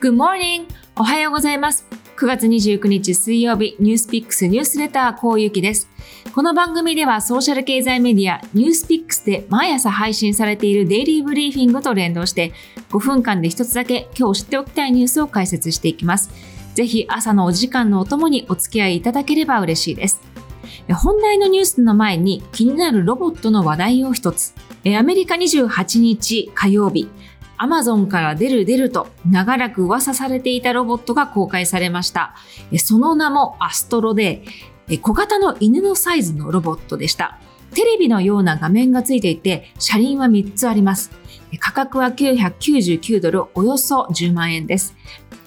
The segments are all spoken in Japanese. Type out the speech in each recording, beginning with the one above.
Good morning! おはようございます。9月29日水曜日、ニュースピックスニュースレター、こうゆきです。この番組ではソーシャル経済メディア、ニュースピックスで毎朝配信されているデイリーブリーフィングと連動して、5分間で一つだけ今日知っておきたいニュースを解説していきます。ぜひ朝のお時間のお供にお付き合いいただければ嬉しいです。本題のニュースの前に気になるロボットの話題を一つ。アメリカ28日火曜日、アマゾンから出る出ると長らく噂されていたロボットが公開されました。その名もアストロで、小型の犬のサイズのロボットでした。テレビのような画面がついていて、車輪は3つあります。価格は999ドル、およそ10万円です。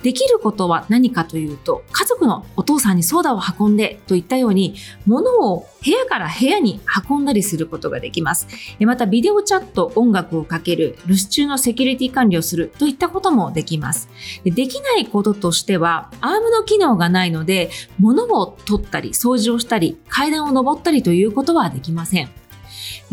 できることは何かというと、家族のお父さんにソーダを運んでといったように、物を部屋から部屋に運んだりすることができます。また、ビデオチャット、音楽をかける、留守中のセキュリティ管理をするといったこともできます。でできないこととしては、アームの機能がないので、物を取ったり、掃除をしたり、階段を登ったりということはできません。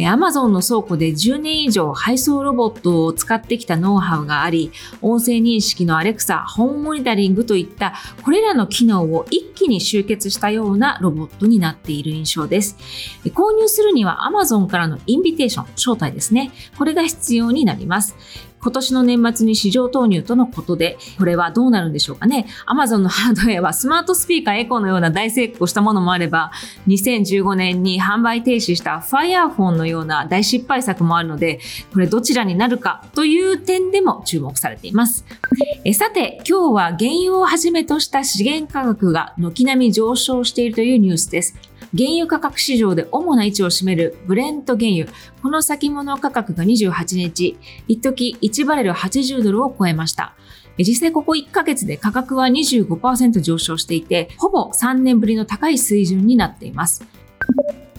アマゾンの倉庫で10年以上配送ロボットを使ってきたノウハウがあり、音声認識のアレクサ、ホームモニタリングといったこれらの機能を一気に集結したようなロボットになっている印象です。購入するにはアマゾンからのインビテーション、招待ですね。これが必要になります。今年の年末に市場投入とのことで、これはどうなるんでしょうかね。Amazon のハードウェアはスマートスピーカーエコーのような大成功したものもあれば、2015年に販売停止した Firephone のような大失敗作もあるので、これどちらになるかという点でも注目されています。えさて、今日は原油をはじめとした資源価格が軒並み上昇しているというニュースです。原油価格市場で主な位置を占めるブレント原油。この先物価格が28日、一時1バレル80ドルを超えました。実際ここ1ヶ月で価格は25%上昇していて、ほぼ3年ぶりの高い水準になっています。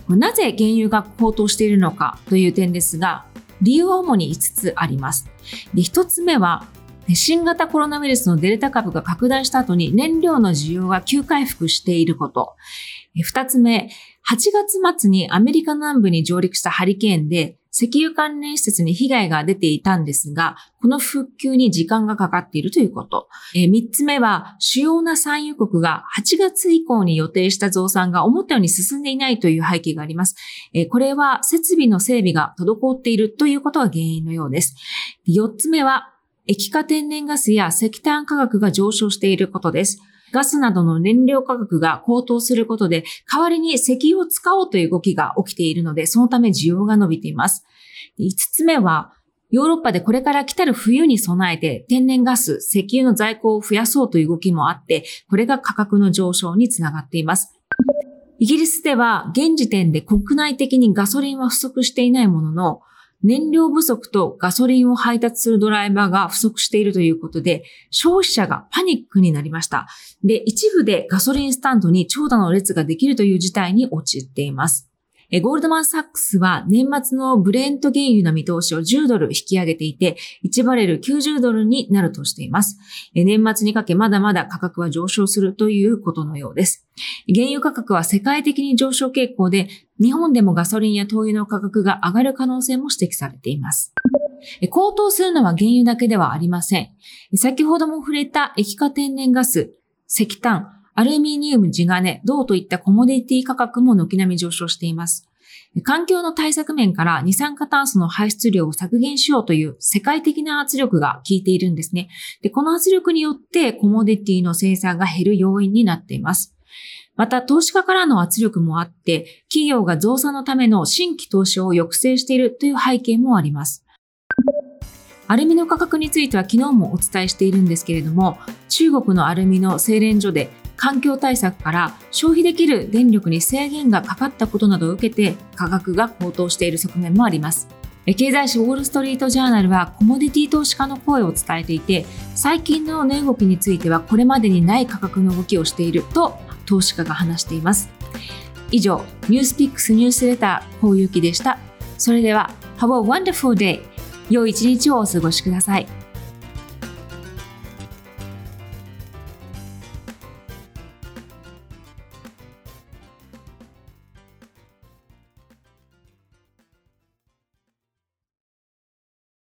なぜ原油が高騰しているのかという点ですが、理由は主に5つあります。で1つ目は、新型コロナウイルスのデルタ株が拡大した後に燃料の需要が急回復していること。二つ目、8月末にアメリカ南部に上陸したハリケーンで石油関連施設に被害が出ていたんですが、この復旧に時間がかかっているということ。え、3つ目は、主要な産油国が8月以降に予定した増産が思ったように進んでいないという背景があります。え、これは設備の整備が滞っているということが原因のようです。4つ目は、液化天然ガスや石炭価格が上昇していることです。ガスなどの燃料価格が高騰することで、代わりに石油を使おうという動きが起きているので、そのため需要が伸びています。5つ目は、ヨーロッパでこれから来たる冬に備えて天然ガス、石油の在庫を増やそうという動きもあって、これが価格の上昇につながっています。イギリスでは現時点で国内的にガソリンは不足していないものの、燃料不足とガソリンを配達するドライバーが不足しているということで、消費者がパニックになりました。で、一部でガソリンスタンドに長蛇の列ができるという事態に陥っています。えゴールドマンサックスは年末のブレント原油の見通しを10ドル引き上げていて、1バレル90ドルになるとしています。え年末にかけまだまだ価格は上昇するということのようです。原油価格は世界的に上昇傾向で、日本でもガソリンや灯油の価格が上がる可能性も指摘されています。高騰するのは原油だけではありません。先ほども触れた液化天然ガス、石炭、アルミニウム、地金、銅といったコモディティ価格も軒並み上昇しています。環境の対策面から二酸化炭素の排出量を削減しようという世界的な圧力が効いているんですね。で、この圧力によってコモディティの生産が減る要因になっています。また、投資家からの圧力もあって、企業が増産のための新規投資を抑制しているという背景もあります。アルミの価格については昨日もお伝えしているんですけれども、中国のアルミの精錬所で環境対策から消費できる電力に制限がかかったことなどを受けて価格が高騰している側面もあります。経済誌ウォール・ストリート・ジャーナルはコモディティ投資家の声を伝えていて最近の値動きについてはこれまでにない価格の動きをしていると投資家が話しています。以上ニュースピックスニュースレターこうゆきでした。それでは Have a wonderful day 良い一日をお過ごしください。